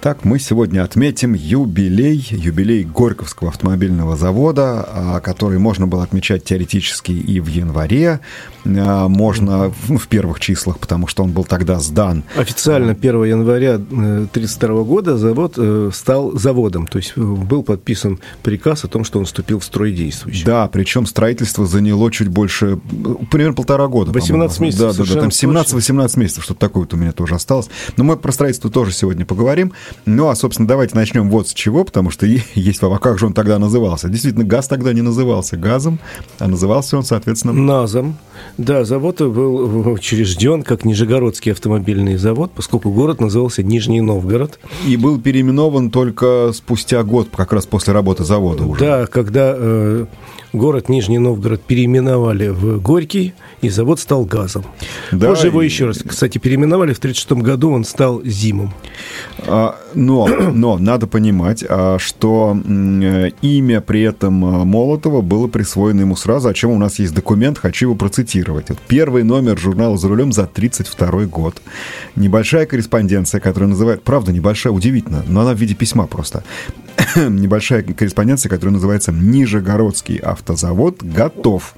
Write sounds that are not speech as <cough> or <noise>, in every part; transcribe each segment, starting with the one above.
Так, мы сегодня отметим юбилей, юбилей Горьковского автомобильного завода, а, который можно было отмечать теоретически и в январе, а, можно ну, в первых числах, потому что он был тогда сдан. Официально 1 января 1932 года завод э, стал заводом, то есть э, был подписан приказ о том, что он вступил в строй действующий. Да, причем строительство заняло чуть больше, примерно полтора года. 18 месяцев. Да, да, да, там 17-18 месяцев, что-то такое вот у меня тоже осталось. Но мы про строительство тоже сегодня поговорим. Ну, а, собственно, давайте начнем вот с чего, потому что <laughs> есть вопрос, а как же он тогда назывался? Действительно, газ тогда не назывался газом, а назывался он, соответственно... НАЗом. Да, завод был учрежден как Нижегородский автомобильный завод, поскольку город назывался Нижний Новгород. И был переименован только спустя год, как раз после работы завода уже. Да, когда э, город Нижний Новгород переименовали в Горький, и завод стал газом. Да, Позже его еще раз, кстати, переименовали в 1936 году, он стал Зимом. А, но, но надо понимать, а, что имя при этом а, Молотова было присвоено ему сразу, о чем у нас есть документ, хочу его процитировать. Вот первый номер журнала «За рулем» за 1932 год. Небольшая корреспонденция, которая называет... Правда, небольшая, удивительно, но она в виде письма просто. <coughs> Небольшая корреспонденция, которая называется «Нижегородский автозавод готов».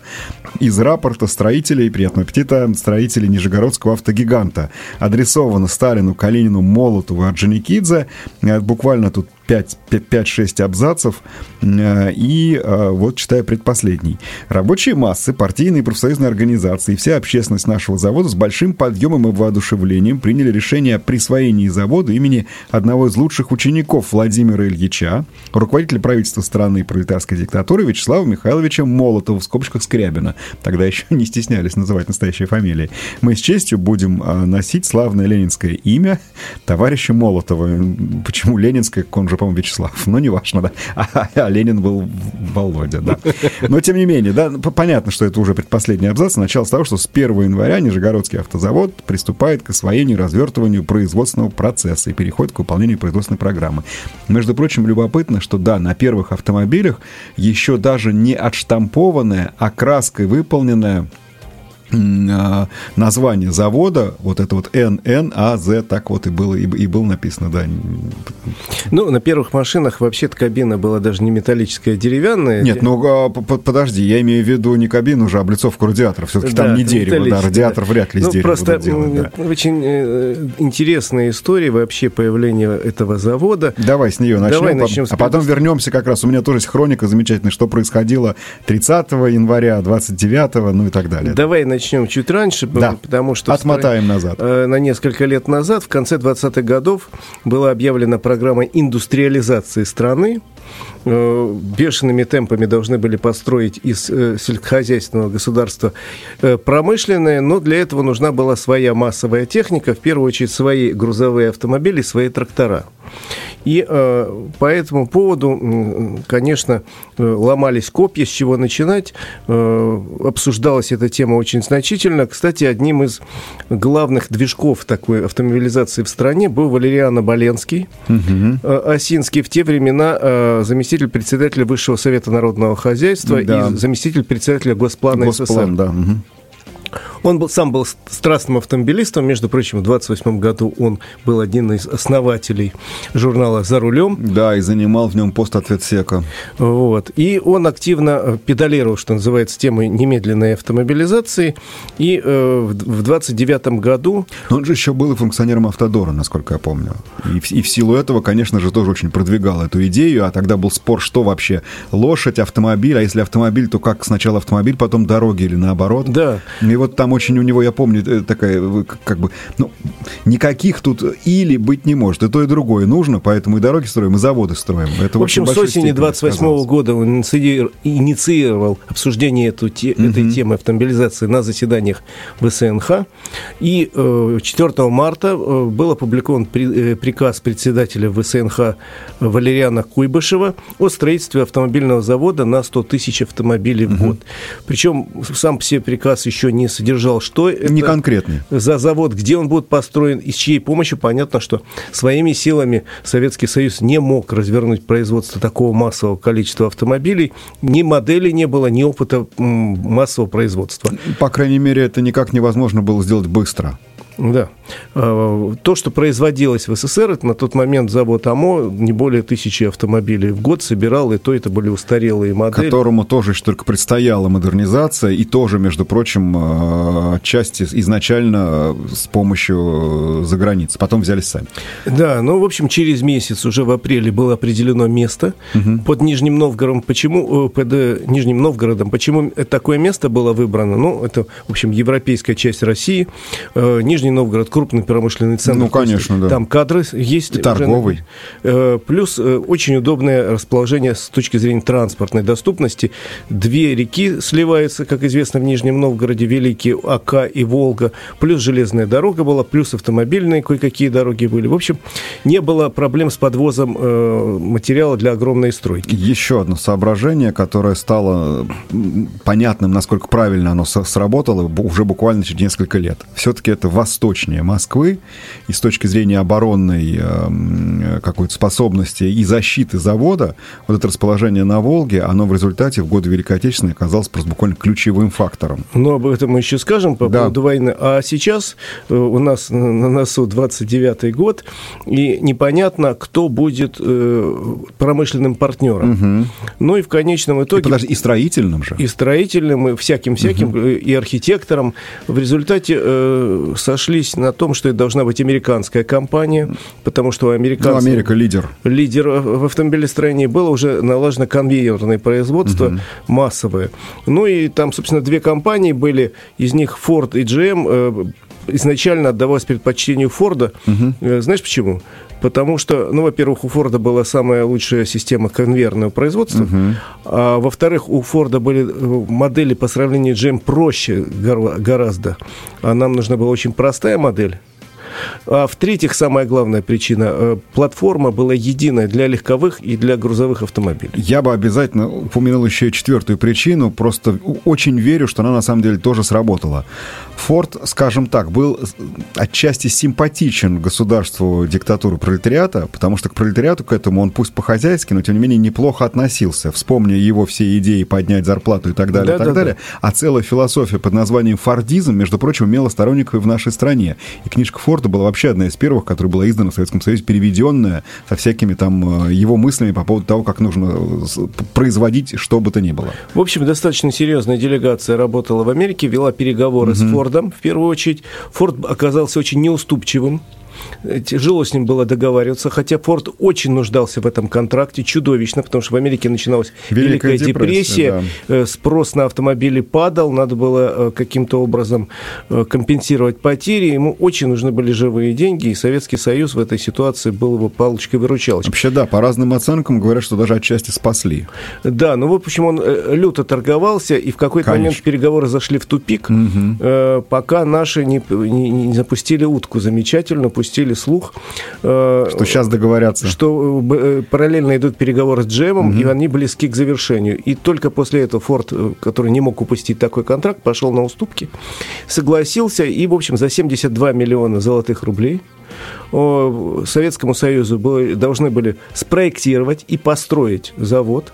Из рапорта строителей, приятного аппетита, строителей Нижегородского автогиганта. Адресовано Сталину, Калинину, Молотову, Орджоникидзе. Э, буквально тут 5-6 абзацев. Э, и э, вот читаю предпоследний. Рабочие массы, партийные и профсоюзные организации, вся общественность нашего завода с большим подъемом и воодушевлением приняли решение о присвоении завода имени одного из лучших учеников Владимира Ильича, руководителя правительства страны и пролетарской диктатуры Вячеслава Михайловича Молотова, в скобочках Скрябина. Тогда еще не стеснялись называть настоящие фамилии. Мы с честью будем э, носить славное ленинское имя товарища Молотова. Почему ленинское, он же по-моему, Вячеслав. Ну, неважно, да. А, а Ленин был Володя, да. Но, тем не менее, да, понятно, что это уже предпоследний абзац. Начало с того, что с 1 января Нижегородский автозавод приступает к освоению развертыванию производственного процесса и переходит к выполнению производственной программы. Между прочим, любопытно, что, да, на первых автомобилях еще даже не отштампованная, а краской выполненная название завода, вот это вот ННАЗ, так вот и было, и, и было написано, да. Ну, на первых машинах вообще-то кабина была даже не металлическая, а деревянная. Нет, ну, а, подожди, я имею в виду не кабину уже, а облицовку радиатора. Все-таки да, там не дерево, да, радиатор да. вряд ли ну, из просто делать, да. очень э, интересная история вообще появления этого завода. Давай с нее начнем, Давай начнем а потом вернемся как раз. У меня тоже есть хроника замечательная, что происходило 30 января, 29, ну и так далее. Давай начнем начнем чуть раньше, да. потому что... Отмотаем назад. Э, на несколько лет назад, в конце 20-х годов, была объявлена программа индустриализации страны. Э, бешеными темпами должны были построить из э, сельскохозяйственного государства промышленное, но для этого нужна была своя массовая техника, в первую очередь свои грузовые автомобили, свои трактора. И э, по этому поводу, конечно, э, ломались копья, с чего начинать. Э, обсуждалась эта тема очень значительно. Кстати, одним из главных движков такой автомобилизации в стране был Валериан Оболенский, угу. э, Осинский. В те времена э, заместитель председателя Высшего Совета Народного Хозяйства да. и заместитель председателя Госплана Госплан, СССР. Да. Угу. Он был, сам был страстным автомобилистом. Между прочим, в 28 году он был один из основателей журнала «За рулем». Да, и занимал в нем пост ответсека. Вот. И он активно э, педалировал, что называется, темой немедленной автомобилизации. И э, в 29 году... Но он же еще был и функционером Автодора, насколько я помню. И в, и в силу этого, конечно же, тоже очень продвигал эту идею. А тогда был спор, что вообще лошадь, автомобиль. А если автомобиль, то как сначала автомобиль, потом дороги или наоборот. Да. И вот там очень у него, я помню, э, такая, как бы, ну, никаких тут или быть не может. И то, и другое нужно, поэтому и дороги строим, и заводы строим. Это в общем, с осени 28 -го года он инициировал обсуждение эту, те, угу. этой темы автомобилизации на заседаниях ВСНХ. И 4 э, марта э, был опубликован приказ председателя ВСНХ Валериана Куйбышева о строительстве автомобильного завода на 100 тысяч автомобилей в угу. год. Причем сам все приказ еще не содержал содержал, что это Не конкретный. за завод, где он будет построен и с чьей помощью. Понятно, что своими силами Советский Союз не мог развернуть производство такого массового количества автомобилей. Ни модели не было, ни опыта массового производства. По крайней мере, это никак невозможно было сделать быстро. Да. А, то, что производилось в СССР, это на тот момент завод АМО не более тысячи автомобилей в год собирал, и то это были устарелые модели. Которому тоже еще только предстояла модернизация, и тоже, между прочим, а, отчасти изначально с помощью э, заграницы. Потом взялись сами. Да, ну, в общем, через месяц, уже в апреле, было определено место угу. под Нижним Новгородом. Почему, э, под э, Нижним Новгородом, почему такое место было выбрано? Ну, это, в общем, европейская часть России. Нижний Нижний Новгород крупный промышленный центр. Ну, конечно, да. Там кадры есть. И торговый. Э, плюс э, очень удобное расположение с точки зрения транспортной доступности. Две реки сливаются, как известно, в Нижнем Новгороде, Великие Ака и Волга. Плюс железная дорога была, плюс автомобильные кое-какие дороги были. В общем, не было проблем с подвозом э, материала для огромной стройки. Еще одно соображение, которое стало понятным, насколько правильно оно сработало уже буквально через несколько лет. Все-таки это вас восточнее Москвы, и с точки зрения оборонной э, какой-то способности и защиты завода, вот это расположение на Волге, оно в результате в годы Великой Отечественной оказалось просто буквально ключевым фактором. Ну, об этом мы еще скажем по да. поводу войны. А сейчас э, у нас на носу 29-й год, и непонятно, кто будет э, промышленным партнером. Угу. Ну и в конечном итоге... И, подожди, и строительным же. И строительным, и всяким-всяким, угу. и архитектором. В результате э, сошлись на том, что это должна быть американская компания, потому что американцы... Ну, Америка лидер. Лидер в автомобилестроении было уже налажено конвейерное производство угу. массовое. Ну и там, собственно, две компании были, из них Ford и GM э, изначально отдавалось предпочтению Форда. Угу. Знаешь почему? Потому что, ну, во-первых, у Форда была самая лучшая система конвейерного производства, угу. а во-вторых, у Форда были э, модели по сравнению с GM проще гораздо. А нам нужна была очень простая модель, а в-третьих, самая главная причина, э, платформа была единая для легковых и для грузовых автомобилей. Я бы обязательно упомянул еще и четвертую причину, просто очень верю, что она на самом деле тоже сработала. Форд, скажем так, был отчасти симпатичен государству диктатуры пролетариата, потому что к пролетариату к этому он пусть по-хозяйски, но тем не менее неплохо относился. Вспомни его все идеи поднять зарплату и так далее, да, и так да, далее. Да. А целая философия под названием фордизм, между прочим, имела сторонников и в нашей стране. И книжка Форда была вообще одна из первых, которая была издана в Советском Союзе, переведенная со всякими там э, его мыслями по поводу того, как нужно э, производить что бы то ни было. В общем, достаточно серьезная делегация работала в Америке, вела переговоры угу. с Фордом, в первую очередь. Форд оказался очень неуступчивым тяжело с ним было договариваться, хотя Форд очень нуждался в этом контракте, чудовищно, потому что в Америке начиналась Великая, Великая депрессия, депрессия да. Э, спрос на автомобили падал, надо было э, каким-то образом э, компенсировать потери, ему очень нужны были живые деньги, и Советский Союз в этой ситуации был его палочкой-выручалочкой. Вообще, да, по разным оценкам говорят, что даже отчасти спасли. Да, ну вот почему он люто торговался, и в какой-то момент переговоры зашли в тупик, угу. пока наши не, не, не запустили утку замечательно, пустили слух, э, что сейчас договорятся, что э, параллельно идут переговоры с Джемом, угу. и они близки к завершению. И только после этого Форд, э, который не мог упустить такой контракт, пошел на уступки, согласился и, в общем, за 72 миллиона золотых рублей Советскому Союзу были, должны были спроектировать и построить завод.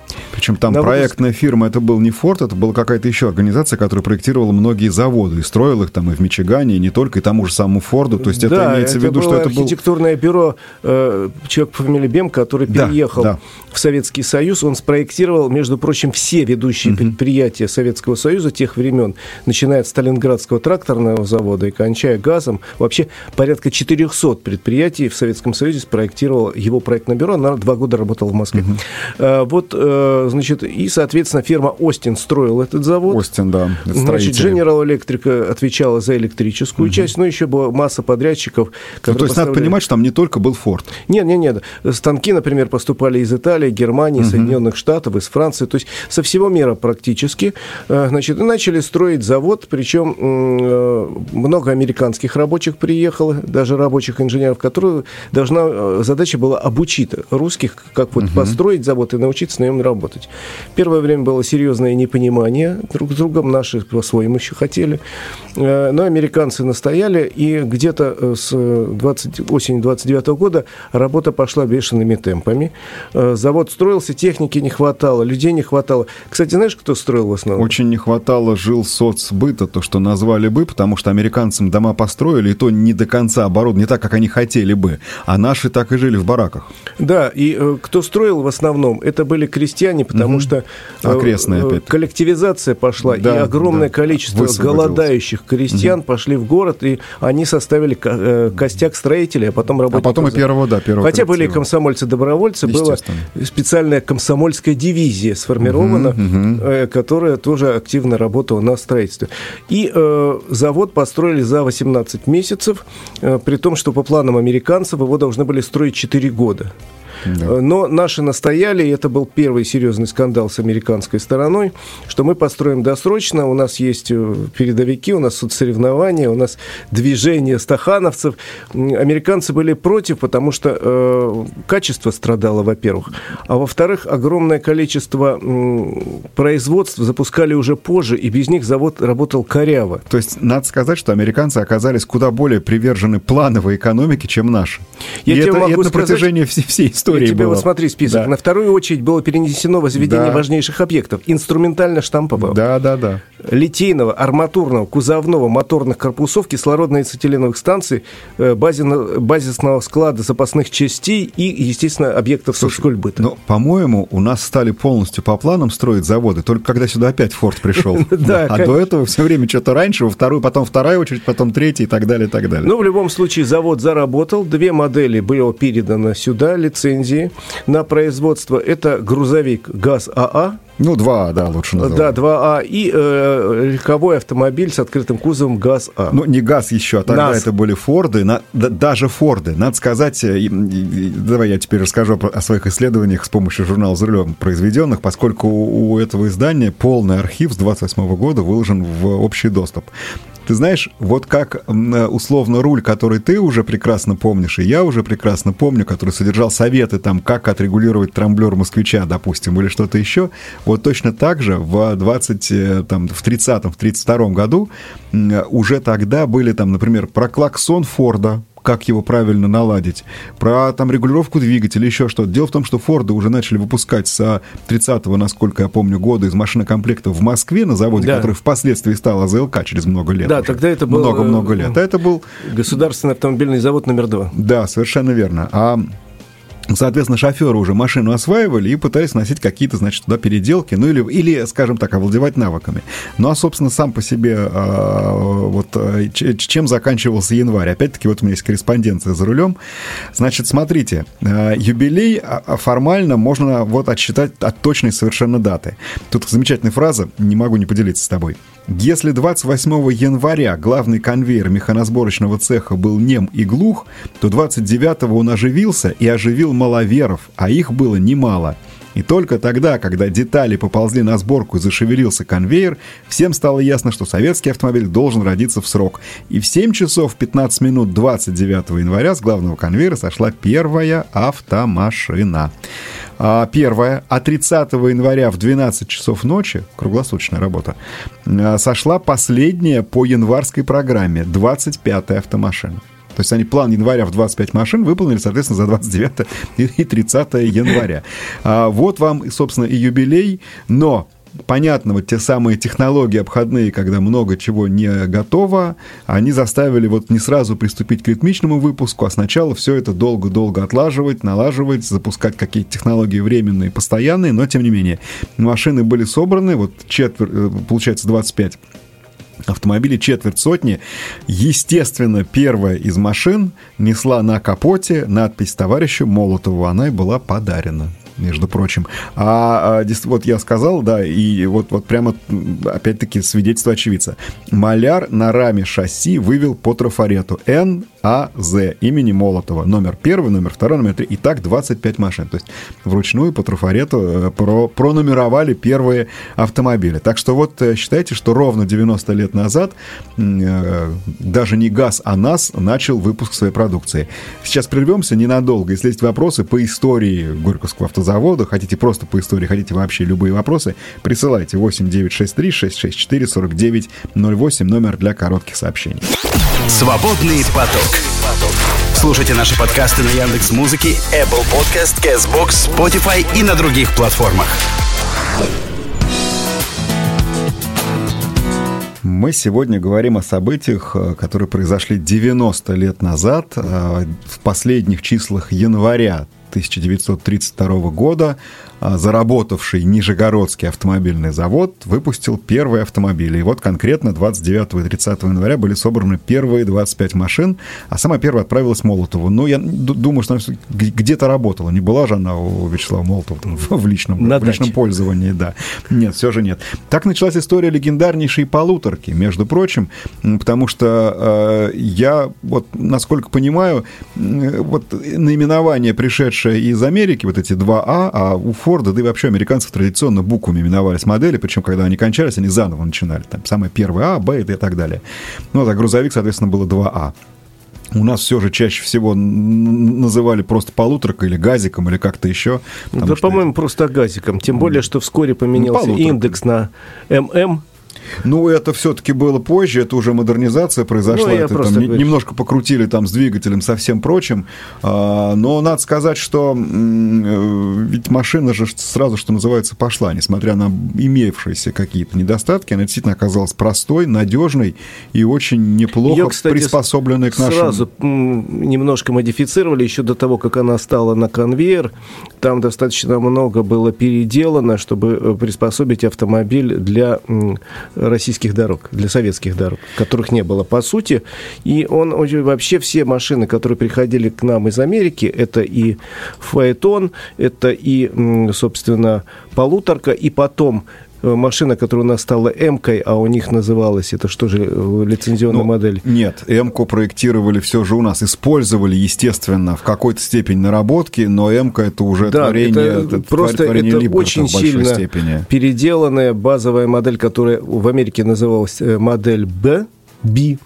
Причем там на проектная выпуск... фирма, это был не Форд, это была какая-то еще организация, которая проектировала многие заводы и строила их там и в Мичигане, и не только, и тому же самому Форду. То есть да, это имеется это в виду, что это было... архитектурное бюро, э, человек по фамилии Бем, который да, переехал да. в Советский Союз, он спроектировал, между прочим, все ведущие угу. предприятия Советского Союза тех времен, начиная от Сталинградского тракторного завода и кончая газом, вообще порядка 400 предприятий в Советском Союзе спроектировал его проектное бюро. Она два года работала в Москве. Угу. Вот, э, значит, и, соответственно, фирма Остин строила этот завод. Остин, да. Значит, General Electric отвечала за электрическую угу. часть, но еще была масса подрядчиков. Ну, то есть поставляли... надо понимать, что там не только был Форд. Нет, нет, нет. Станки, например, поступали из Италии, Германии, угу. Соединенных Штатов, из Франции, то есть со всего мира практически. Э, значит, и начали строить завод, причем много американских рабочих приехало, даже рабочих инженеров, которую должна, э, задача была обучить русских, как вот угу. построить завод и научиться на нем работать. Есть первое время было серьезное непонимание друг с другом, наши по-своему еще хотели, э, но американцы настояли, и где-то э, с 20, осени 29 года работа пошла бешеными темпами. Завод строился, техники не хватало, людей не хватало. Кстати, знаешь, кто строил в основном? Очень не хватало жил соцбыта, то, что назвали бы, потому что американцам дома построили, и то не до конца оборудованы, не так, как они хотели бы, а наши так и жили в бараках. Да, и э, кто строил в основном, это были крестьяне, потому угу. что э, Окрестные, опять. коллективизация пошла, да, и огромное да. количество голодающих крестьян угу. пошли в город, и они составили э, костяк строителей, а потом работали. А потом и первого, да, первого Хотя были комсомольцы-добровольцы, была специальная комсомольская дивизия сформирована, угу, угу. которая тоже активно работала на строительстве. И э, завод построили за 18 месяцев, э, при том, что по планам американцев его должны были строить 4 года. Да. Э, но наши настояли, и это был первый серьезный скандал с американской стороной, что мы построим досрочно, у нас есть э, передовики, у нас соцсоревнования, у нас движение стахановцев. Американцы были против, потому что э, качество страдало, во-первых, а во-вторых, огромное количество э, производств запускали уже позже, и без них завод работал коряво. То есть надо сказать, что американцы оказались куда более привержены плановой экономике, чем наши. Я и это, могу это на протяжении всей, всей истории истории тебе было. вот смотри список. Да. На вторую очередь было перенесено возведение да. важнейших объектов. Инструментально-штампового. Да, да, да. Литейного, арматурного, кузовного, моторных корпусов, кислородно-ацетиленовых станций, э, базисного склада запасных частей и, естественно, объектов соцкульбыта. Но, по-моему, у нас стали полностью по планам строить заводы, только когда сюда опять Форд пришел. <laughs> А до этого все время что-то раньше, во вторую, потом вторая очередь, потом третья и так далее, и так далее. Ну, в любом случае, завод заработал, две модели было передано сюда, лицензия лицензии на производство. Это грузовик ГАЗ-АА, ну, 2А, да, лучше называть. Да, 2А. И э, легковой автомобиль с открытым кузовом ГАЗ-А. Ну, не ГАЗ еще, а тогда НАЗ. это были Форды, на, да, даже Форды. Надо сказать, э, давай я теперь расскажу о своих исследованиях с помощью журнала «За рулем» произведенных, поскольку у этого издания полный архив с 28 года выложен в общий доступ. Ты знаешь, вот как условно руль, который ты уже прекрасно помнишь, и я уже прекрасно помню, который содержал советы там, как отрегулировать трамблер москвича, допустим, или что-то еще, вот точно так же в 20, э, там, в 30-м, в 32-м году уже тогда были там, например, про клаксон Форда, как его правильно наладить, про там регулировку двигателя, еще что-то. Дело в том, что Форды уже начали выпускать с 30-го, насколько я помню, года из машинокомплекта в Москве на заводе, да. который впоследствии стал АЗЛК через много лет. Да, уже. тогда это был... Много-много лет. А это был... Государственный автомобильный завод номер два. Да, совершенно верно. А Соответственно, шоферы уже машину осваивали и пытались носить какие-то, значит, туда переделки, ну или, или скажем так, овладевать навыками. Ну а, собственно, сам по себе э, вот э, чем заканчивался январь? Опять-таки, вот у меня есть корреспонденция за рулем. Значит, смотрите, э, юбилей формально можно вот отсчитать от точной совершенно даты. Тут замечательная фраза, не могу не поделиться с тобой. Если 28 января главный конвейер механосборочного цеха был нем и глух, то 29 он оживился и оживил маловеров, а их было немало. И только тогда, когда детали поползли на сборку и зашевелился конвейер, всем стало ясно, что советский автомобиль должен родиться в срок. И в 7 часов 15 минут 29 января с главного конвейера сошла первая автомашина. А, первая, а 30 января в 12 часов ночи, круглосуточная работа, а, сошла последняя по январской программе, 25-я автомашина. То есть они план января в 25 машин выполнили, соответственно, за 29 и 30 января. А вот вам, собственно, и юбилей, но понятно, вот те самые технологии обходные, когда много чего не готово, они заставили вот не сразу приступить к ритмичному выпуску, а сначала все это долго-долго отлаживать, налаживать, запускать какие-то технологии временные, постоянные, но тем не менее. Машины были собраны, вот четверть, э, получается 25 автомобилей четверть сотни. Естественно, первая из машин несла на капоте надпись товарищу Молотову. Она и была подарена между прочим. А, а вот я сказал, да, и вот, вот прямо, опять-таки, свидетельство очевидца. Маляр на раме шасси вывел по трафарету Н АЗ имени Молотова. Номер первый, номер второй, номер три. И так 25 машин. То есть вручную по трафарету э, про, пронумеровали первые автомобили. Так что вот э, считайте, что ровно 90 лет назад э, даже не ГАЗ, а НАС начал выпуск своей продукции. Сейчас прервемся ненадолго. Если есть вопросы по истории Горьковского автозавода, завода, хотите просто по истории, хотите вообще любые вопросы, присылайте 8 963 664 49 08, номер для коротких сообщений. Свободный поток. Слушайте наши подкасты на Яндекс Музыке, Apple Podcast, Castbox, Spotify и на других платформах. Мы сегодня говорим о событиях, э, которые произошли 90 лет назад, э, в последних числах января 1932 года заработавший Нижегородский автомобильный завод выпустил первые автомобили. И вот конкретно 29 и 30 января были собраны первые 25 машин, а самая первая отправилась Молотову. Ну, я думаю, что она где-то работала. Не была же она у Вячеслава Молотова там, <laughs> в, личном, в личном пользовании, да. Нет, все же нет. Так началась история легендарнейшей полуторки, между прочим, потому что э, я, вот, насколько понимаю, э, вот наименование, пришедшее из Америки, вот эти 2А, а у Форда, да и вообще американцев традиционно буквами именовались модели, причем когда они кончались, они заново начинали. Там самое первое А, Б и так далее. Ну, а грузовик, соответственно, было 2А. У нас все же чаще всего называли просто полуторкой или газиком, или как-то еще. Да, по-моему, просто газиком. Тем более, что вскоре поменялся ну, индекс на ММ, ну, это все-таки было позже, это уже модернизация произошла. Ну, это там говорю. немножко покрутили там с двигателем, со всем прочим. А, но надо сказать, что э, ведь машина же сразу, что называется, пошла, несмотря на имевшиеся какие-то недостатки, она действительно оказалась простой, надежной и очень неплохо Ее, кстати, приспособленной к нашему. Сразу немножко модифицировали еще до того, как она стала на конвейер. Там достаточно много было переделано, чтобы э, приспособить автомобиль для российских дорог, для советских дорог, которых не было по сути. И он вообще все машины, которые приходили к нам из Америки, это и Фаэтон, это и, собственно, полуторка, и потом машина, которая у нас стала М-кой, а у них называлась, это что же, э, лицензионная ну, модель? Нет, М-ку проектировали все же у нас, использовали, естественно, в какой-то степени наработки, но М-ка это уже да, творение, это, это просто творение это Либерта очень сильно степени. переделанная базовая модель, которая в Америке называлась э, модель Б, Би.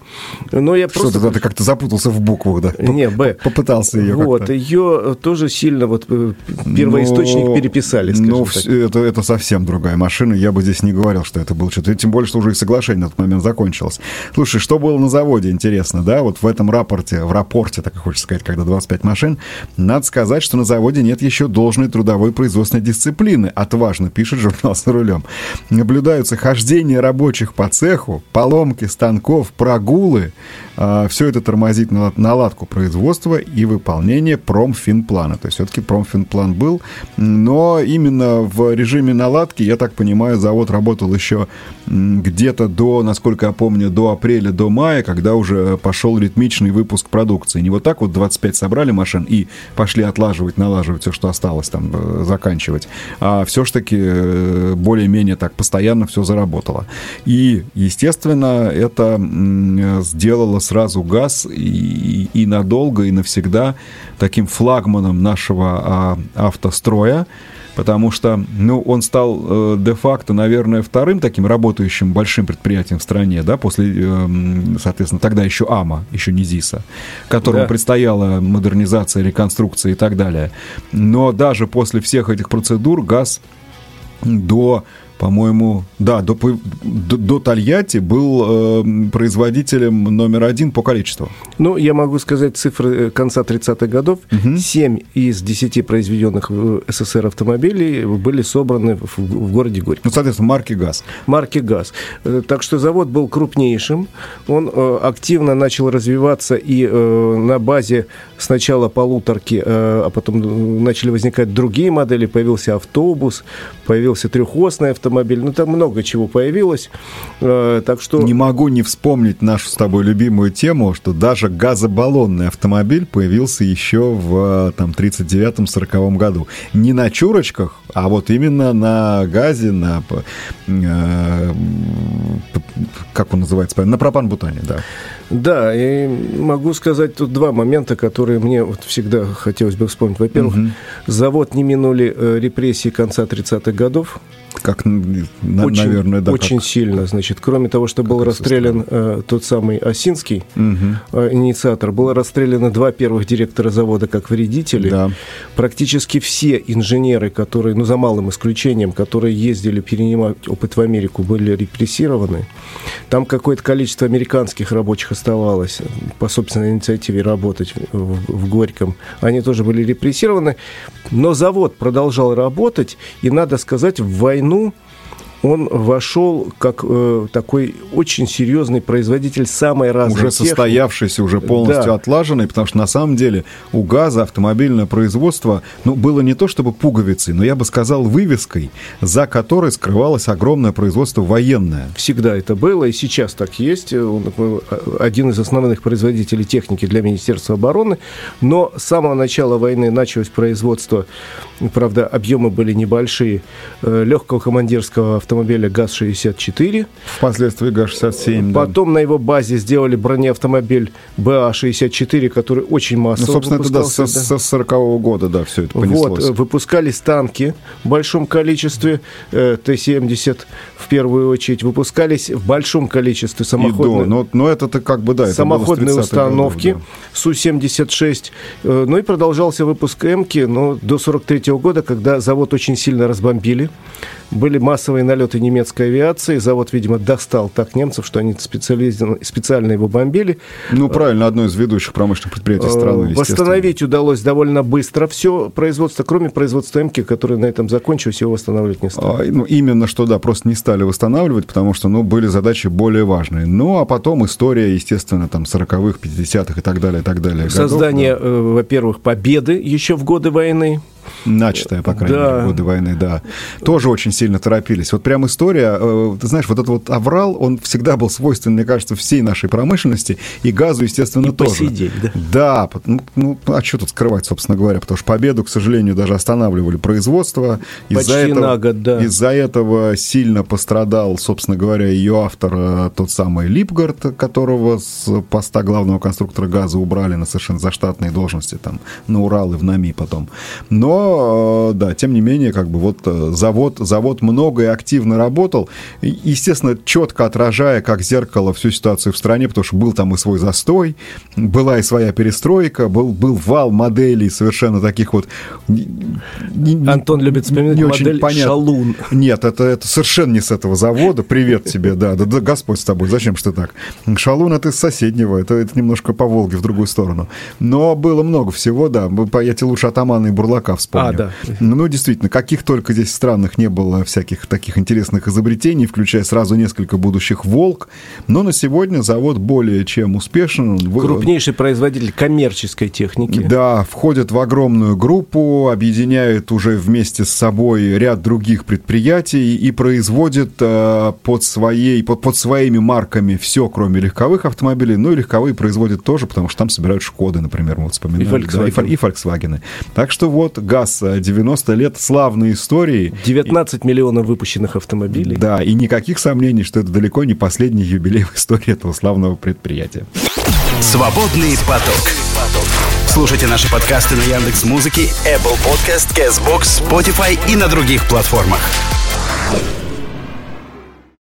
Но я просто... Что-то ты как-то запутался в буквах, да? Не, Б. Попытался ее Вот, ее тоже сильно вот э, первоисточник но... переписали, скажем ну. Это, это совсем другая машина. Я бы здесь не говорил, что это было что-то. Тем более, что уже и соглашение на тот момент закончилось. Слушай, что было на заводе, интересно, да? Вот в этом рапорте, в рапорте, так и хочется сказать, когда 25 машин, надо сказать, что на заводе нет еще должной трудовой производственной дисциплины. Отважно пишет журнал «За рулем». Наблюдаются хождение рабочих по цеху, поломки станков, часов прогулы, а, все это тормозит наладку производства и выполнение промфинплана. То есть все-таки промфинплан был, но именно в режиме наладки, я так понимаю, завод работал еще где-то до, насколько я помню, до апреля, до мая, когда уже пошел ритмичный выпуск продукции. Не вот так вот 25 собрали машин и пошли отлаживать, налаживать все, что осталось там, э, заканчивать, а все-таки э, более-менее так постоянно все заработало. И, естественно, это сделало сразу газ и, и надолго, и навсегда таким флагманом нашего а, автостроя, потому что ну, он стал э, де-факто, наверное, вторым таким работающим большим предприятием в стране, да, после, э, соответственно, тогда еще АМА, еще не ЗИСа, которому да. предстояла модернизация, реконструкция и так далее. Но даже после всех этих процедур ГАЗ до по-моему, да, до, до, до Тольятти был э, производителем номер один по количеству. Ну, я могу сказать цифры э, конца 30-х годов. Угу. 7 из 10 произведенных в СССР автомобилей были собраны в, в городе Горьком. Ну, соответственно, марки ГАЗ. Марки ГАЗ. Э, так что завод был крупнейшим. Он э, активно начал развиваться и э, на базе сначала полуторки, э, а потом начали возникать другие модели. Появился автобус, появился трехосный автомобиль автомобиль. Ну, там много чего появилось. Э, так что... Не могу не вспомнить нашу с тобой любимую тему, что даже газобаллонный автомобиль появился еще в там, 39-40 году. Не на чурочках, а вот именно на газе, на... Э, как он называется? На пропан-бутане, да. Да, и могу сказать тут два момента, которые мне вот всегда хотелось бы вспомнить. Во-первых, угу. завод не минули э, репрессии конца 30-х годов. Как на, очень, наверное, да. Очень как... сильно, значит. Кроме того, что был расстрелян э, тот самый Осинский, угу. э, инициатор, было расстреляно два первых директора завода как вредители. Да. Практически все инженеры, которые, ну, за малым исключением, которые ездили перенимать опыт в Америку, были репрессированы. Там какое-то количество американских рабочих оставалось по собственной инициативе работать в, в Горьком. Они тоже были репрессированы. Но завод продолжал работать, и, надо сказать, в войну он вошел как э, такой очень серьезный производитель самой разной Уже техники. состоявшийся, уже полностью да. отлаженный, потому что на самом деле у ГАЗа автомобильное производство ну, было не то чтобы пуговицей, но я бы сказал вывеской, за которой скрывалось огромное производство военное. Всегда это было, и сейчас так есть. Он э, один из основных производителей техники для Министерства обороны, но с самого начала войны началось производство, правда, объемы были небольшие, э, легкого командирского автомобиля автомобиля ГАЗ-64. Впоследствии ГАЗ-67, Потом да. на его базе сделали бронеавтомобиль БА-64, который очень массово Ну, собственно, это да, с, с 40 -го года, да, все это понеслось. Вот, выпускались танки в большом количестве, э, Т-70 в первую очередь, выпускались в большом количестве самоходные... но, но это-то как бы, да, Самоходные установки годов, да. Су-76. Э, ну и продолжался выпуск М-ки, но до 43 -го года, когда завод очень сильно разбомбили. Были массовые налеты немецкой авиации. Завод, видимо, достал так немцев, что они специально его бомбили. Ну, правильно, одно из ведущих промышленных предприятий страны, Восстановить удалось довольно быстро все производство, кроме производства МК, которое на этом закончилось, его восстанавливать не стали. А, ну, именно что, да, просто не стали восстанавливать, потому что, ну, были задачи более важные. Ну, а потом история, естественно, там, 40-х, 50-х и так далее, и так далее. Создание, годов, да. э, во-первых, победы еще в годы войны, Начатая, по крайней да. мере, годы войны, да. Тоже очень сильно торопились. Вот прям история, э, ты знаешь, вот этот вот аврал, он всегда был свойственен, мне кажется, всей нашей промышленности, и газу, естественно, и тоже. По сей день, да. Да, ну, ну, а что тут скрывать, собственно говоря, потому что Победу, к сожалению, даже останавливали производство. Из-за этого, год, да. Из-за этого сильно пострадал, собственно говоря, ее автор, э, тот самый Липгард, которого с поста главного конструктора газа убрали на совершенно заштатные должности, там, на Урал и в НАМИ потом. Но но, э, да, тем не менее, как бы вот э, завод, завод много и активно работал, естественно, четко отражая, как зеркало, всю ситуацию в стране, потому что был там и свой застой, была и своя перестройка, был, был вал моделей совершенно таких вот... Антон любит вспоминать не модель очень понятно. «Шалун». Нет, это, это совершенно не с этого завода. Привет тебе, да, да, да, Господь с тобой, зачем что так? «Шалун» — это из соседнего, это, это немножко по Волге в другую сторону. Но было много всего, да, я тебе лучше атамана и бурлака вспомню. А, да. Ну, действительно, каких только здесь странных не было всяких таких интересных изобретений, включая сразу несколько будущих «Волк». Но на сегодня завод более чем успешен. Крупнейший производитель коммерческой техники. Да, входит в огромную группу, объединяет уже вместе с собой ряд других предприятий и производит э, под, своей, под, под своими марками все, кроме легковых автомобилей. Ну и легковые производит тоже, потому что там собирают «Шкоды», например, мы вот вспоминали. И Volkswagen. Да, и, и Volkswagen. Так что вот ГАЗ 90 лет славной истории. 19 миллионов выпущенных автомобилей. Да, и никаких сомнений, что это далеко не последний юбилей в истории этого славного предприятия. Свободный поток. Слушайте наши подкасты на Яндекс Музыке, Apple Podcast, Castbox, Spotify и на других платформах.